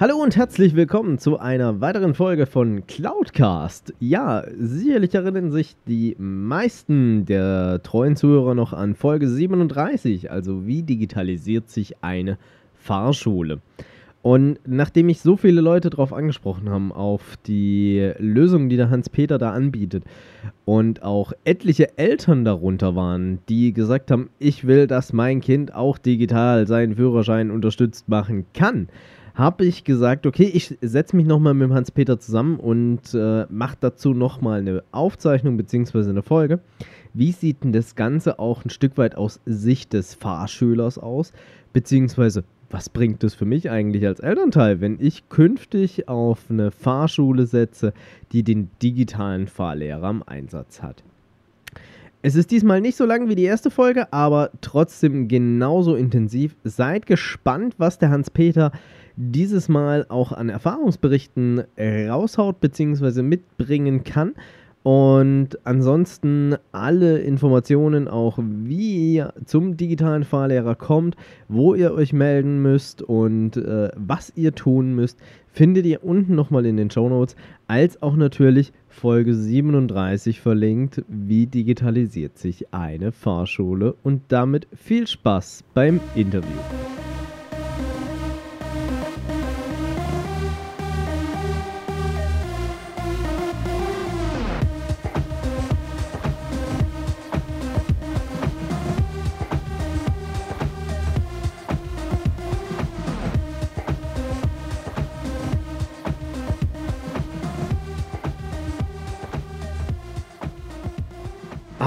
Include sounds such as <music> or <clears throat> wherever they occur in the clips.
Hallo und herzlich willkommen zu einer weiteren Folge von Cloudcast. Ja, sicherlich erinnern sich die meisten der treuen Zuhörer noch an Folge 37, also wie digitalisiert sich eine Fahrschule. Und nachdem mich so viele Leute darauf angesprochen haben, auf die Lösung, die der Hans-Peter da anbietet, und auch etliche Eltern darunter waren, die gesagt haben, ich will, dass mein Kind auch digital seinen Führerschein unterstützt machen kann, habe ich gesagt, okay, ich setze mich nochmal mit Hans-Peter zusammen und äh, mache dazu nochmal eine Aufzeichnung bzw. eine Folge. Wie sieht denn das Ganze auch ein Stück weit aus Sicht des Fahrschülers aus? Beziehungsweise, was bringt es für mich eigentlich als Elternteil, wenn ich künftig auf eine Fahrschule setze, die den digitalen Fahrlehrer im Einsatz hat? Es ist diesmal nicht so lang wie die erste Folge, aber trotzdem genauso intensiv. Seid gespannt, was der Hans-Peter dieses Mal auch an Erfahrungsberichten raushaut bzw. mitbringen kann. Und ansonsten alle Informationen auch, wie ihr zum digitalen Fahrlehrer kommt, wo ihr euch melden müsst und äh, was ihr tun müsst, findet ihr unten nochmal in den Show Notes, als auch natürlich Folge 37 verlinkt, wie digitalisiert sich eine Fahrschule und damit viel Spaß beim Interview.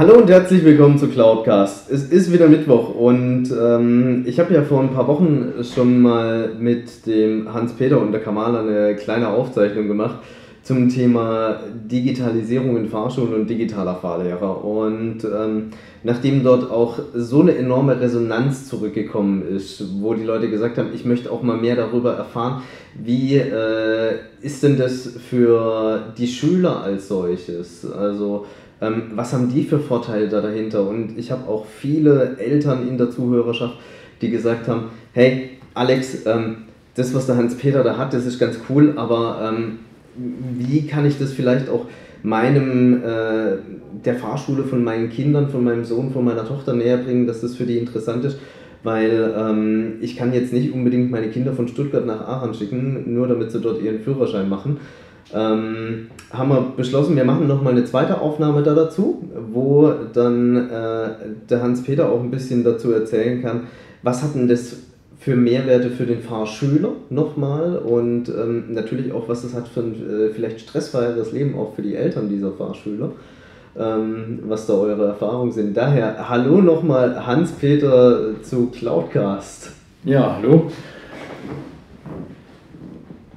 Hallo und herzlich willkommen zu Cloudcast. Es ist wieder Mittwoch und ähm, ich habe ja vor ein paar Wochen schon mal mit dem Hans-Peter und der Kamala eine kleine Aufzeichnung gemacht zum Thema Digitalisierung in Fahrschulen und digitaler Fahrlehrer. Und ähm, nachdem dort auch so eine enorme Resonanz zurückgekommen ist, wo die Leute gesagt haben, ich möchte auch mal mehr darüber erfahren, wie äh, ist denn das für die Schüler als solches? Also ähm, was haben die für Vorteile da dahinter? Und ich habe auch viele Eltern in der Zuhörerschaft, die gesagt haben, hey Alex, ähm, das, was der Hans-Peter da hat, das ist ganz cool, aber ähm, wie kann ich das vielleicht auch meinem, äh, der Fahrschule von meinen Kindern, von meinem Sohn, von meiner Tochter näher bringen, dass das für die interessant ist? Weil ähm, ich kann jetzt nicht unbedingt meine Kinder von Stuttgart nach Aachen schicken, nur damit sie dort ihren Führerschein machen ähm, haben wir beschlossen, wir machen nochmal eine zweite Aufnahme da dazu, wo dann äh, der Hans-Peter auch ein bisschen dazu erzählen kann, was hat denn das für Mehrwerte für den Fahrschüler nochmal und ähm, natürlich auch, was das hat für ein äh, vielleicht stressfreieres Leben auch für die Eltern dieser Fahrschüler. Ähm, was da eure Erfahrungen sind. Daher, hallo nochmal Hans-Peter zu Cloudcast. Ja, hallo.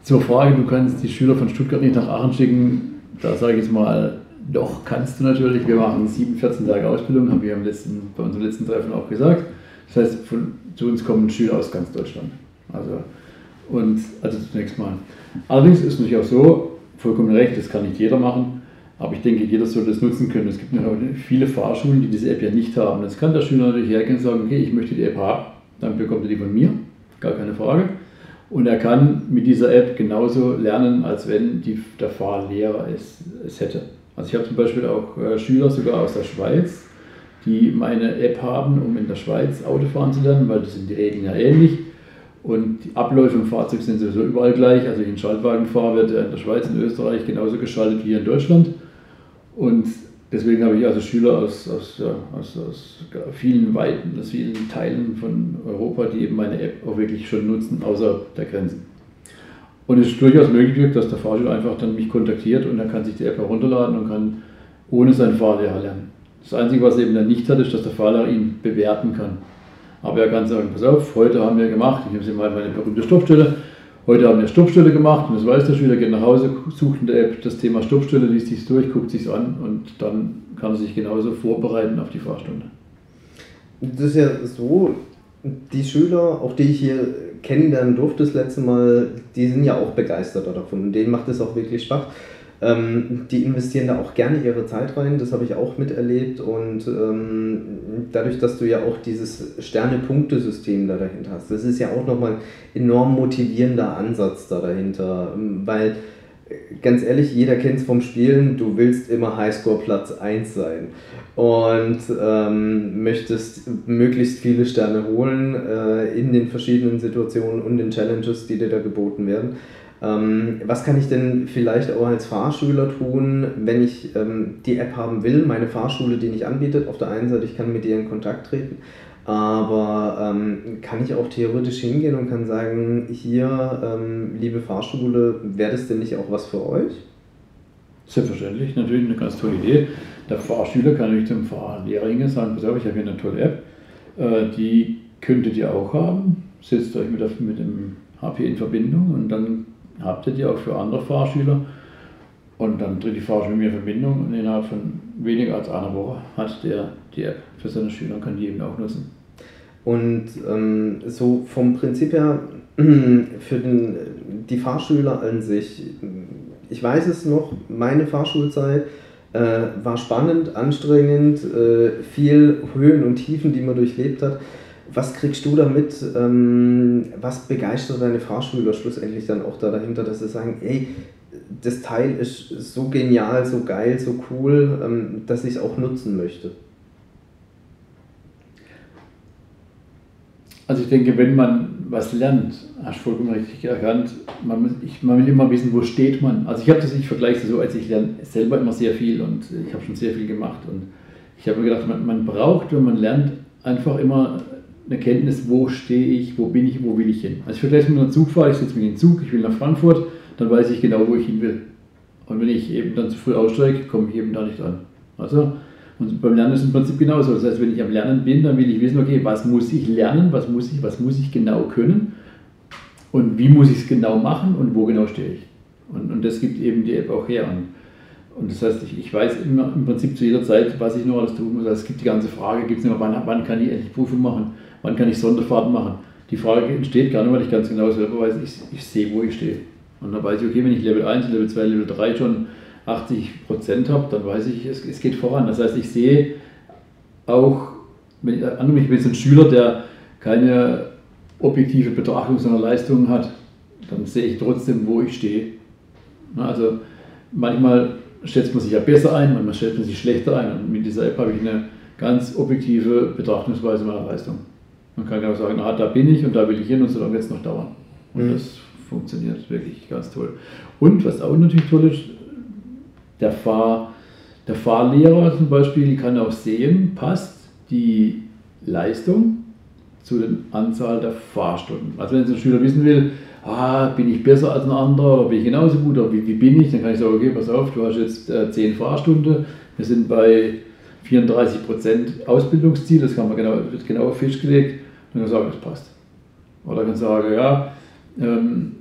Zur Frage, du kannst die Schüler von Stuttgart nicht nach Aachen schicken, da sage ich mal, doch kannst du natürlich. Wir machen sieben, 14 Tage Ausbildung, haben wir im letzten, bei unserem letzten Treffen auch gesagt. Das heißt, von, zu uns kommen Schüler aus ganz Deutschland. Also, und, also zunächst mal. Allerdings ist es natürlich auch so, vollkommen recht, das kann nicht jeder machen, aber ich denke, jeder sollte das nutzen können. Es gibt natürlich viele Fahrschulen, die diese App ja nicht haben. Jetzt kann der Schüler natürlich hergehen und sagen, okay, ich möchte die App haben, dann bekommt er die von mir, gar keine Frage. Und er kann mit dieser App genauso lernen, als wenn die, der Fahrlehrer es, es hätte. Also ich habe zum Beispiel auch äh, Schüler sogar aus der Schweiz, die meine App haben, um in der Schweiz Auto fahren zu lernen, weil das sind die Regeln ja ähnlich. Und die Abläufe im Fahrzeug sind sowieso überall gleich. Also ich einen Schaltwagen fahre, wird er in der Schweiz und Österreich genauso geschaltet wie hier in Deutschland. Und deswegen habe ich also Schüler aus, aus, aus, aus vielen Weiten, aus vielen Teilen von Europa, die eben meine App auch wirklich schon nutzen, außer der Grenzen. Und es ist durchaus möglich, dass der Fahrschüler einfach dann mich kontaktiert und er kann sich die App herunterladen und kann ohne seinen Fahrlehrer lernen. Das Einzige, was er eben dann nicht hat, ist, dass der Fahrlehrer ihn bewerten kann. Aber er kann sagen, pass auf, heute haben wir gemacht, ich habe sie mal meine berühmte Stoppstelle Heute haben wir Stoppstelle gemacht und das weiß der Schüler, geht nach Hause, sucht in der App das Thema Stoppstelle, liest sich durch, guckt sich an und dann kann er sich genauso vorbereiten auf die Fahrstunde. Das ist ja so, die Schüler, auch die ich hier kennenlernen durfte das letzte Mal, die sind ja auch begeistert davon und denen macht es auch wirklich Spaß. Ähm, die investieren da auch gerne ihre Zeit rein, das habe ich auch miterlebt und ähm, dadurch, dass du ja auch dieses Sterne-Punkte-System da dahinter hast, das ist ja auch nochmal ein enorm motivierender Ansatz da dahinter, weil ganz ehrlich, jeder kennt es vom Spielen, du willst immer Highscore Platz 1 sein und ähm, möchtest möglichst viele Sterne holen äh, in den verschiedenen Situationen und den Challenges, die dir da geboten werden. Ähm, was kann ich denn vielleicht auch als Fahrschüler tun, wenn ich ähm, die App haben will, meine Fahrschule die nicht anbietet? Auf der einen Seite, ich kann mit ihr in Kontakt treten, aber ähm, kann ich auch theoretisch hingehen und kann sagen, hier, ähm, liebe Fahrschule, wäre das denn nicht auch was für euch? Selbstverständlich, natürlich eine ganz tolle Idee. Der Fahrschüler kann natürlich zum Fahrlehrer hingehen und sagen, pass auf, ich habe hier eine tolle App, äh, die könntet ihr auch haben. Setzt euch mit, mit dem HP in Verbindung und dann habt ihr die auch für andere Fahrschüler. Und dann tritt die Fahrschule mit mir in Verbindung und innerhalb von weniger als einer Woche hat der die App für seine Schüler und kann die eben auch nutzen. Und ähm, so vom Prinzip her <clears throat> für den, die Fahrschüler an sich, ich weiß es noch, meine Fahrschulzeit äh, war spannend, anstrengend, äh, viel Höhen und Tiefen, die man durchlebt hat. Was kriegst du damit? Ähm, was begeistert deine Fahrschüler schlussendlich dann auch da dahinter, dass sie sagen, ey, das Teil ist so genial, so geil, so cool, ähm, dass ich es auch nutzen möchte? Also ich denke, wenn man was lernt, hast du vollkommen richtig erkannt, man, ich, man will immer wissen, wo steht man. Also ich habe das, ich vergleiche so, als ich lerne selber immer sehr viel und ich habe schon sehr viel gemacht und ich habe mir gedacht, man, man braucht, wenn man lernt, einfach immer eine Kenntnis, wo stehe ich, wo bin ich, wo will ich hin. Also ich vergleiche mit einem Zugfahrer, ich setze mich in den Zug, ich will nach Frankfurt, dann weiß ich genau, wo ich hin will. Und wenn ich eben dann zu früh aussteige, komme ich eben da nicht an. Also, und beim Lernen ist es im Prinzip genauso. Das heißt, wenn ich am Lernen bin, dann will ich wissen, okay, was muss ich lernen, was muss ich, was muss ich genau können und wie muss ich es genau machen und wo genau stehe ich. Und, und das gibt eben die App auch her. Und, und das heißt, ich, ich weiß immer im Prinzip zu jeder Zeit, was ich noch alles tun muss. Also es gibt die ganze Frage, gibt es immer, wann, wann kann ich endlich Prüfung machen? Wann kann ich Sonderfahrten machen? Die Frage entsteht gar nicht, weil ich ganz genau selber weiß, ich, ich sehe, wo ich stehe. Und dann weiß ich, okay, wenn ich Level 1, Level 2, Level 3 schon 80 Prozent habe, dann weiß ich, es, es geht voran. Das heißt, ich sehe auch, wenn ich, angenommen, ich bin jetzt ein Schüler, der keine objektive Betrachtung seiner Leistungen hat, dann sehe ich trotzdem, wo ich stehe. Also manchmal schätzt man sich ja besser ein, manchmal schätzt man sich schlechter ein. Und mit dieser App habe ich eine ganz objektive Betrachtungsweise meiner Leistung. Man kann genau sagen, ah, da bin ich und da will ich hin und so lange wird es noch dauern. Und mhm. das funktioniert wirklich ganz toll. Und was auch natürlich toll ist, der, Fahr, der Fahrlehrer zum Beispiel kann auch sehen, passt die Leistung zu der Anzahl der Fahrstunden. Also wenn ein Schüler wissen will, ah, bin ich besser als ein anderer oder bin ich genauso gut oder wie, wie bin ich, dann kann ich sagen, okay, pass auf, du hast jetzt äh, 10 Fahrstunden, wir sind bei 34% Ausbildungsziel, das kann man genau, wird genau festgelegt und dann sagen, das passt. Oder kann sagen, ja, ähm,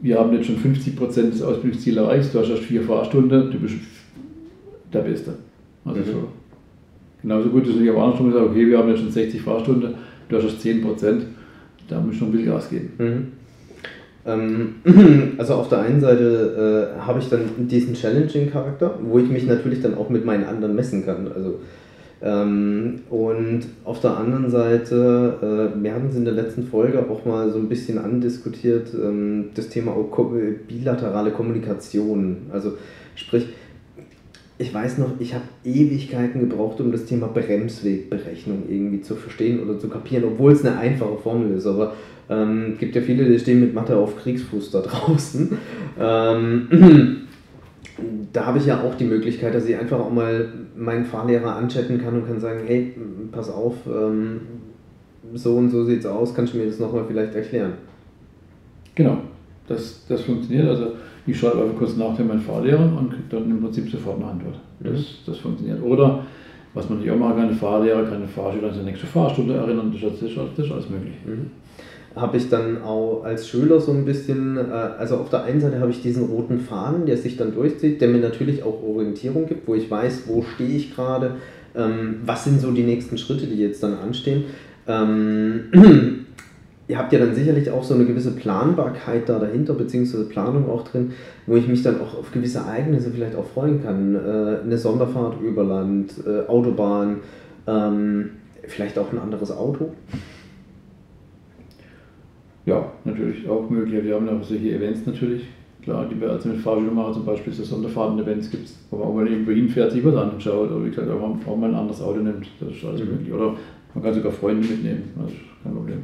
wir haben jetzt schon 50% des Ausbildungsziels erreicht, du hast erst vier Fahrstunden, du bist der Beste. Also mhm. so. Genauso gut ist es, ich auch schon gesagt, okay, wir haben jetzt schon 60 Fahrstunden, du hast erst 10%, da muss ich schon viel Gas geben. Mhm. Ähm, <clears throat> also auf der einen Seite äh, habe ich dann diesen Challenging-Charakter, wo ich mich natürlich dann auch mit meinen anderen messen kann. Also ähm, und auf der anderen Seite, äh, wir haben es in der letzten Folge auch mal so ein bisschen andiskutiert, ähm, das Thema auch bilaterale Kommunikation. Also sprich, ich weiß noch, ich habe Ewigkeiten gebraucht, um das Thema Bremswegberechnung irgendwie zu verstehen oder zu kapieren, obwohl es eine einfache Formel ist. Aber es ähm, gibt ja viele, die stehen mit Mathe auf Kriegsfuß da draußen. Ähm, <clears throat> da habe ich ja auch die Möglichkeit, dass ich einfach auch mal meinen Fahrlehrer anchatten kann und kann sagen, hey, pass auf, ähm, so und so sieht es aus, kannst du mir das nochmal vielleicht erklären? Genau, das, das funktioniert. Also ich schreibe einfach kurz nach meinen Fahrlehrer und kriege dann im Prinzip sofort eine Antwort. Das, mhm. das funktioniert. Oder was man nicht auch machen kann, Fahrlehrer kann den Fahrschüler an seine nächste Fahrstunde erinnern, das ist, das ist alles möglich. Mhm. Habe ich dann auch als Schüler so ein bisschen, äh, also auf der einen Seite habe ich diesen roten Faden, der sich dann durchzieht, der mir natürlich auch Orientierung gibt, wo ich weiß, wo stehe ich gerade, ähm, was sind so die nächsten Schritte, die jetzt dann anstehen. Ähm, <clears throat> ihr habt ja dann sicherlich auch so eine gewisse Planbarkeit da dahinter, beziehungsweise Planung auch drin, wo ich mich dann auch auf gewisse Ereignisse vielleicht auch freuen kann. Äh, eine Sonderfahrt über Land, äh, Autobahn, ähm, vielleicht auch ein anderes Auto. Ja, natürlich auch möglich. Wir haben auch solche Events natürlich, klar, die wir also mit Fahrschule machen, zum Beispiel so Sonderfahrten-Events gibt es, man auch mal irgendwo hinfährt, sich was anschaut oder wie gesagt, auch mal ein anderes Auto nimmt, das ist alles mhm. möglich. Oder man kann sogar Freunde mitnehmen, das ist kein Problem.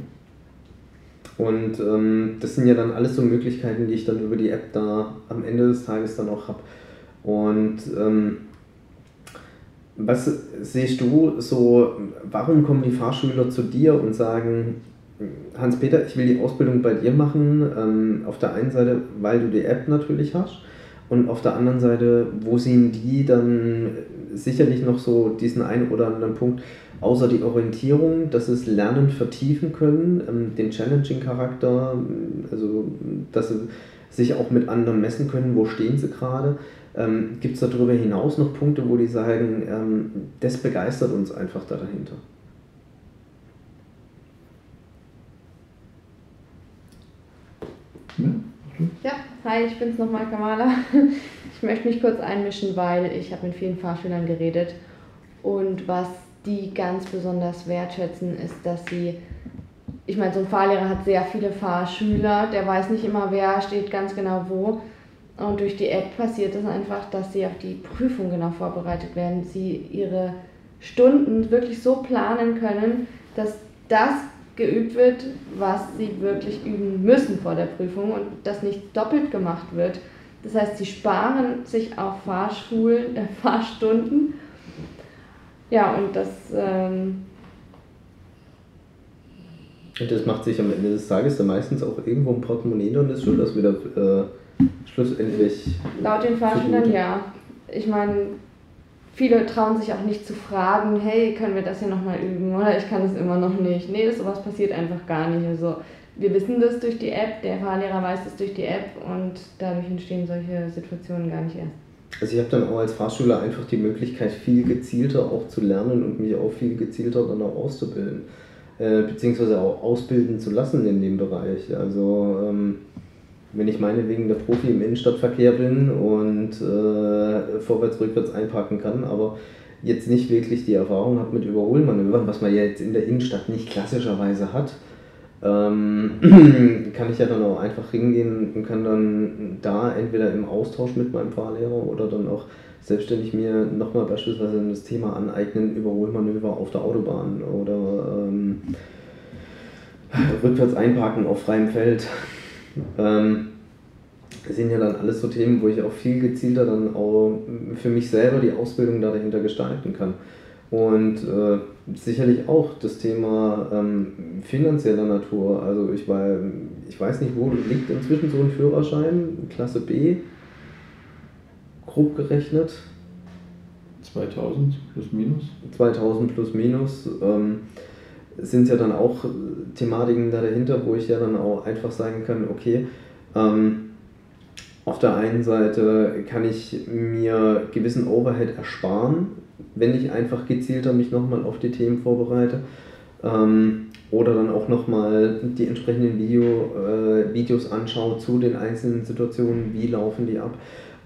Und ähm, das sind ja dann alles so Möglichkeiten, die ich dann über die App da am Ende des Tages dann auch habe. Und ähm, was siehst du so, warum kommen die Fahrschüler zu dir und sagen, Hans-Peter, ich will die Ausbildung bei dir machen, ähm, auf der einen Seite, weil du die App natürlich hast und auf der anderen Seite, wo sehen die dann sicherlich noch so diesen einen oder anderen Punkt, außer die Orientierung, dass es Lernen vertiefen können, ähm, den Challenging-Charakter, also dass sie sich auch mit anderen messen können, wo stehen sie gerade. Ähm, Gibt es darüber hinaus noch Punkte, wo die sagen, ähm, das begeistert uns einfach da dahinter? Ja, hi, ich bin's nochmal, Kamala. <laughs> Ich möchte mich kurz einmischen, weil ich habe mit vielen Fahrschülern geredet und was die ganz besonders wertschätzen, ist, dass sie, ich meine, so ein Fahrlehrer hat sehr viele Fahrschüler, der weiß nicht immer, wer steht ganz genau wo. Und durch die App passiert es einfach, dass sie auf die Prüfung genau vorbereitet werden. Sie ihre Stunden wirklich so planen können, dass das geübt wird, was sie wirklich üben müssen vor der Prüfung und das nicht doppelt gemacht wird. Das heißt, sie sparen sich auch Fahrschulen, <laughs> äh, Fahrstunden ja, und das. Ähm und das macht sich am Ende des Tages dann meistens auch irgendwo im Portemonnaie und ist schon das wieder äh, schlussendlich. Laut den Fahrschülern ja. Ich meine, viele trauen sich auch nicht zu fragen, hey, können wir das hier nochmal üben oder ich kann es immer noch nicht. Nee, das, sowas passiert einfach gar nicht. Also wir wissen das durch die App, der Fahrlehrer weiß das durch die App und dadurch entstehen solche Situationen gar nicht erst. Also ich habe dann auch als Fahrschüler einfach die Möglichkeit, viel gezielter auch zu lernen und mich auch viel gezielter dann auch auszubilden. Äh, beziehungsweise auch ausbilden zu lassen in dem Bereich. Also ähm, wenn ich meinetwegen der Profi im Innenstadtverkehr bin und äh, vorwärts, rückwärts einparken kann, aber jetzt nicht wirklich die Erfahrung habe mit Überholmanövern, was man ja jetzt in der Innenstadt nicht klassischerweise hat, ähm, <clears throat> kann ich ja dann auch einfach hingehen und kann dann da entweder im Austausch mit meinem Fahrlehrer oder dann auch selbstständig mir nochmal beispielsweise das Thema aneignen, Überholmanöver auf der Autobahn oder ähm, rückwärts einparken auf freiem Feld. Ähm, das sind ja dann alles so Themen, wo ich auch viel gezielter dann auch für mich selber die Ausbildung dahinter gestalten kann. Und äh, sicherlich auch das Thema ähm, finanzieller Natur. Also ich, war, ich weiß nicht, wo liegt inzwischen so ein Führerschein, Klasse B, grob gerechnet. 2000 plus minus. 2000 plus minus. Ähm, sind ja dann auch Thematiken da dahinter, wo ich ja dann auch einfach sagen kann, okay, ähm, auf der einen Seite kann ich mir gewissen Overhead ersparen, wenn ich einfach gezielter mich nochmal auf die Themen vorbereite. Ähm, oder dann auch nochmal die entsprechenden Video, äh, Videos anschaue zu den einzelnen Situationen, wie laufen die ab.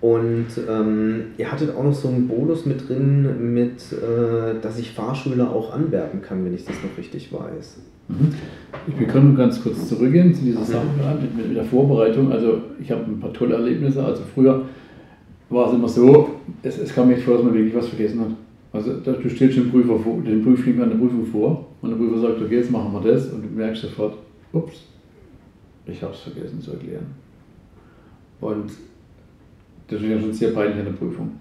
Und ähm, ihr hattet auch noch so einen Bonus mit drin, mit, äh, dass ich Fahrschüler auch anwerben kann, wenn ich das noch richtig weiß. Mhm. Ich will nur ganz kurz zurückgehen zu dieser Sache mit, mit der Vorbereitung. Also ich habe ein paar tolle Erlebnisse. Also früher war es immer so, es, es kam mir vor, dass man wirklich was vergessen hat. Also du stellst den Prüfer vor, den Prüfling an der Prüfung vor und der Prüfer sagt, okay, jetzt machen wir das und du merkst sofort, ups, ich habe es vergessen zu erklären. Und das ist ja schon sehr peinlich an der Prüfung.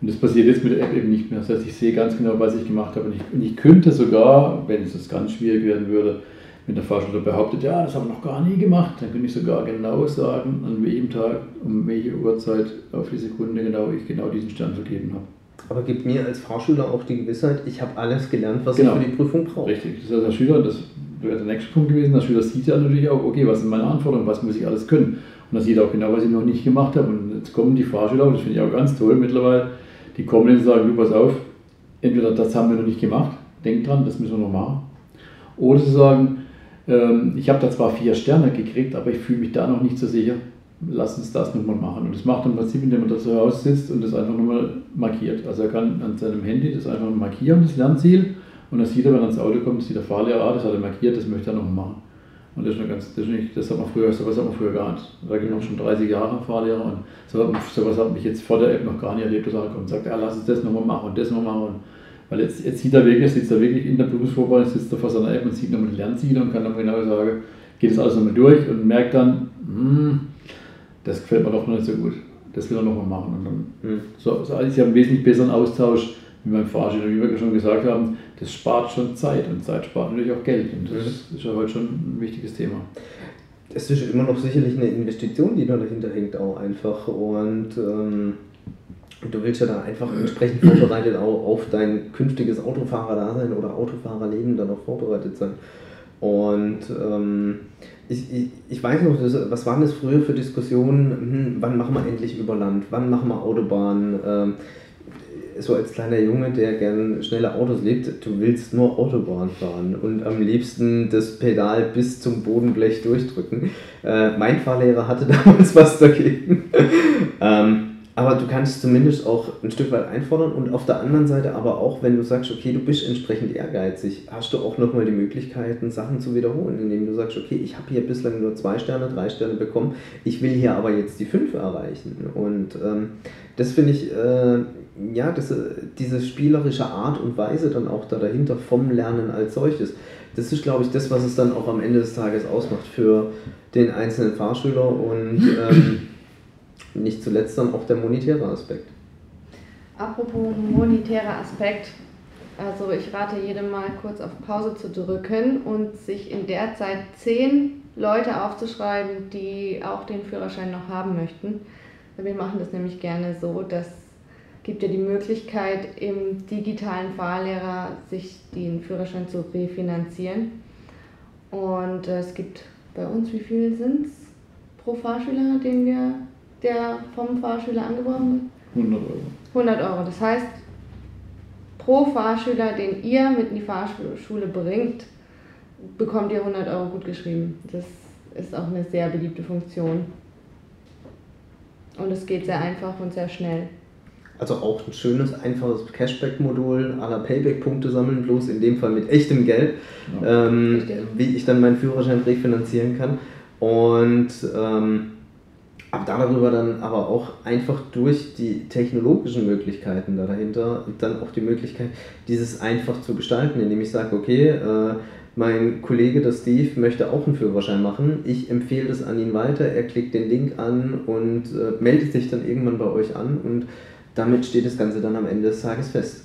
Und das passiert jetzt mit der App eben nicht mehr. Das heißt, ich sehe ganz genau, was ich gemacht habe. Und ich, und ich könnte sogar, wenn es ganz schwierig werden würde, wenn der Fahrschüler behauptet, ja, das haben wir noch gar nie gemacht, dann könnte ich sogar genau sagen, an welchem Tag, um welche Uhrzeit auf die Sekunde genau ich genau diesen Stern vergeben habe. Aber gibt mir als Fahrschüler auch die Gewissheit, ich habe alles gelernt, was genau. ich für die Prüfung brauche. Richtig, das also der Schüler, das wäre der nächste Punkt gewesen, der Schüler sieht ja natürlich auch, okay, was sind meine Anforderungen, was muss ich alles können. Und er sieht auch genau, was ich noch nicht gemacht habe. Und jetzt kommen die Fahrschüler, das finde ich auch ganz toll mittlerweile, die kommen und sagen, du pass auf, entweder das haben wir noch nicht gemacht, denk dran, das müssen wir noch machen. Oder sie sagen, ähm, ich habe da zwar vier Sterne gekriegt, aber ich fühle mich da noch nicht so sicher, lass uns das nochmal machen. Und das macht im Prinzip, indem man da zu Hause sitzt und das einfach nochmal markiert. Also er kann an seinem Handy das einfach markieren, das Lernziel, und dann sieht er, wenn er ins Auto kommt, sieht der Fahrlehrer, ah, das hat er markiert, das möchte er noch machen. Und das ist, eine ganz, das, ist nicht, das hat man früher, sowas hat man früher gar nicht. Da gibt noch schon 30 Jahre Fahrlehrer und sowas, sowas hat mich jetzt vor der App noch gar nicht erlebt, dass er kommt und sagt, ja, lass uns das nochmal machen und das nochmal machen. Weil jetzt, jetzt sieht er wirklich, sitzt er wirklich in der Berufsvorbereitung, sitzt er vor seiner App und sieht nochmal die Lernziele und kann dann genau sagen, geht das alles nochmal durch und merkt dann, hm, das gefällt mir doch noch nicht so gut. Das will er nochmal machen. Und dann, mhm. so, so, also ich habe einen wesentlich besseren Austausch wie wir schon gesagt haben, das spart schon Zeit und Zeit spart natürlich auch Geld. Und das mhm. ist ja heute schon ein wichtiges Thema. Es ist immer noch sicherlich eine Investition, die da dahinter hängt, auch einfach. Und ähm, du willst ja da einfach entsprechend vorbereitet auch auf dein künftiges Autofahrerdasein oder Autofahrerleben dann auch vorbereitet sein. Und ähm, ich, ich, ich weiß noch, das, was waren das früher für Diskussionen? Hm, wann machen wir endlich über Land? Wann machen wir Autobahn? Ähm, so als kleiner Junge, der gern schnelle Autos liebt, du willst nur Autobahn fahren und am liebsten das Pedal bis zum Bodenblech durchdrücken. Äh, mein Fahrlehrer hatte <laughs> damals was dagegen. ähm, aber du kannst zumindest auch ein Stück weit einfordern und auf der anderen Seite aber auch, wenn du sagst, okay, du bist entsprechend ehrgeizig, hast du auch nochmal die Möglichkeiten, Sachen zu wiederholen, indem du sagst, okay, ich habe hier bislang nur zwei Sterne, drei Sterne bekommen, ich will hier aber jetzt die fünf erreichen. Und ähm, das finde ich, äh, ja, das, diese spielerische Art und Weise dann auch da dahinter vom Lernen als solches, das ist, glaube ich, das, was es dann auch am Ende des Tages ausmacht für den einzelnen Fahrschüler und ähm, <clears throat> nicht zuletzt dann auch der monetäre Aspekt. Apropos monetärer Aspekt, also ich rate jedem mal kurz auf Pause zu drücken und sich in der Zeit zehn Leute aufzuschreiben, die auch den Führerschein noch haben möchten. Wir machen das nämlich gerne so, dass gibt ja die Möglichkeit, im digitalen Fahrlehrer sich den Führerschein zu refinanzieren. Und es gibt bei uns, wie viel sind es pro Fahrschüler, den wir der vom Fahrschüler angeworben wird? 100 Euro. 100 Euro. Das heißt, pro Fahrschüler, den ihr mit in die Fahrschule bringt, bekommt ihr 100 Euro gut geschrieben. Das ist auch eine sehr beliebte Funktion. Und es geht sehr einfach und sehr schnell. Also auch ein schönes, einfaches Cashback-Modul aller Payback-Punkte sammeln, bloß in dem Fall mit echtem Geld, ja. ähm, wie ich dann meinen Führerschein refinanzieren kann. Und ähm, aber darüber dann aber auch einfach durch die technologischen Möglichkeiten da dahinter dann auch die Möglichkeit, dieses einfach zu gestalten, indem ich sage, okay, äh, mein Kollege, der Steve, möchte auch einen Führerschein machen. Ich empfehle das an ihn weiter. Er klickt den Link an und äh, meldet sich dann irgendwann bei euch an und damit steht das Ganze dann am Ende des Tages fest.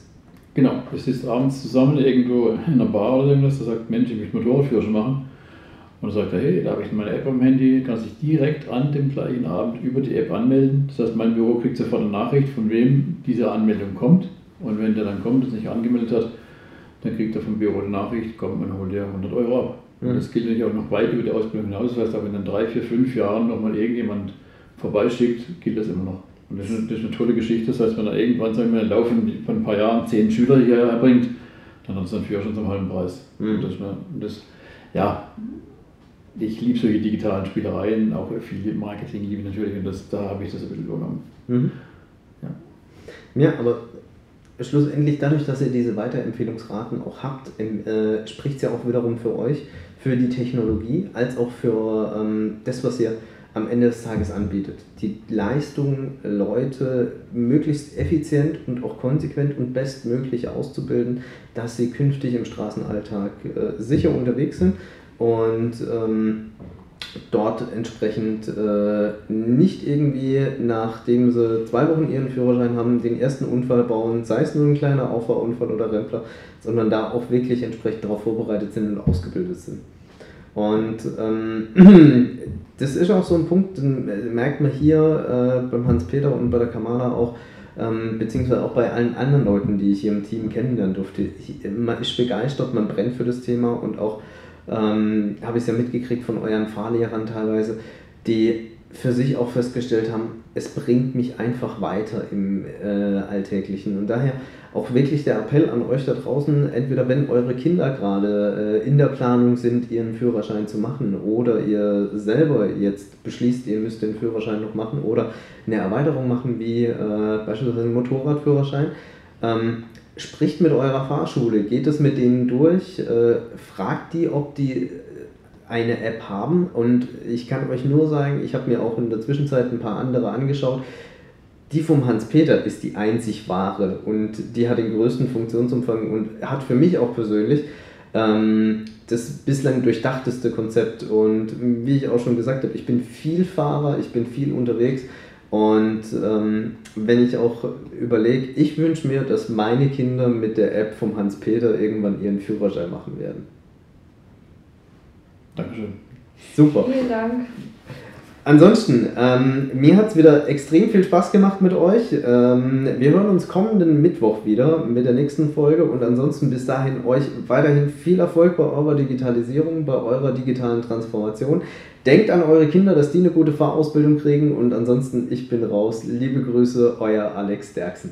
Genau, wir sitzen abends zusammen irgendwo in einer Bar oder irgendwas, der sagt, Mensch, ich möchte Motorradführerschein machen. Und dann sagt er, hey, da habe ich meine App am Handy, kann sich direkt an dem gleichen Abend über die App anmelden. Das heißt, mein Büro kriegt sofort eine Nachricht, von wem diese Anmeldung kommt. Und wenn der dann kommt und sich angemeldet hat, dann kriegt er vom Büro eine Nachricht, kommt und holt dir 100 Euro ab. Und das gilt natürlich auch noch weit über die Ausbildung hinaus. Das heißt, auch wenn dann drei, vier, fünf Jahren nochmal irgendjemand vorbeischickt, gilt das immer noch. Und das ist, eine, das ist eine tolle Geschichte. Das heißt, wenn er irgendwann, sagen wir, laufen von ein paar Jahren zehn Schüler hierher bringt, dann hat es dann für schon zum halben Preis. Mhm. Das, das, ja, ich liebe solche digitalen Spielereien, auch viel Marketing liebe ich natürlich und das, da habe ich das ein bisschen übernommen. Mhm. Ja. ja, aber schlussendlich dadurch, dass ihr diese Weiterempfehlungsraten auch habt, äh, spricht es ja auch wiederum für euch, für die Technologie, als auch für ähm, das, was ihr am Ende des Tages anbietet. Die Leistung, Leute möglichst effizient und auch konsequent und bestmöglich auszubilden, dass sie künftig im Straßenalltag äh, sicher unterwegs sind und ähm, dort entsprechend äh, nicht irgendwie, nachdem sie zwei Wochen ihren Führerschein haben, den ersten Unfall bauen, sei es nur ein kleiner Auffahrunfall oder Rempler, sondern da auch wirklich entsprechend darauf vorbereitet sind und ausgebildet sind. Und ähm, <clears throat> das ist auch so ein Punkt, den merkt man hier äh, beim Hans-Peter und bei der Kamala auch, ähm, beziehungsweise auch bei allen anderen Leuten, die ich hier im Team kennenlernen durfte. Ich, man ist begeistert, man brennt für das Thema und auch ähm, habe ich es ja mitgekriegt von euren Fahrlehrern teilweise, die für sich auch festgestellt haben, es bringt mich einfach weiter im äh, Alltäglichen. Und daher auch wirklich der Appell an euch da draußen, entweder wenn eure Kinder gerade äh, in der Planung sind, ihren Führerschein zu machen oder ihr selber jetzt beschließt, ihr müsst den Führerschein noch machen oder eine Erweiterung machen wie äh, beispielsweise einen Motorradführerschein, ähm, spricht mit eurer Fahrschule, geht es mit denen durch, äh, fragt die, ob die eine App haben und ich kann euch nur sagen, ich habe mir auch in der Zwischenzeit ein paar andere angeschaut. Die vom Hans-Peter ist die einzig wahre und die hat den größten Funktionsumfang und hat für mich auch persönlich ähm, das bislang durchdachteste Konzept. Und wie ich auch schon gesagt habe, ich bin viel Fahrer, ich bin viel unterwegs und ähm, wenn ich auch überlege, ich wünsche mir, dass meine Kinder mit der App vom Hans-Peter irgendwann ihren Führerschein machen werden. Dankeschön. Super. Vielen Dank. Ansonsten, ähm, mir hat es wieder extrem viel Spaß gemacht mit euch. Ähm, wir hören uns kommenden Mittwoch wieder mit der nächsten Folge und ansonsten bis dahin euch weiterhin viel Erfolg bei eurer Digitalisierung, bei eurer digitalen Transformation. Denkt an eure Kinder, dass die eine gute Fahrausbildung kriegen und ansonsten, ich bin raus. Liebe Grüße, euer Alex Derksen.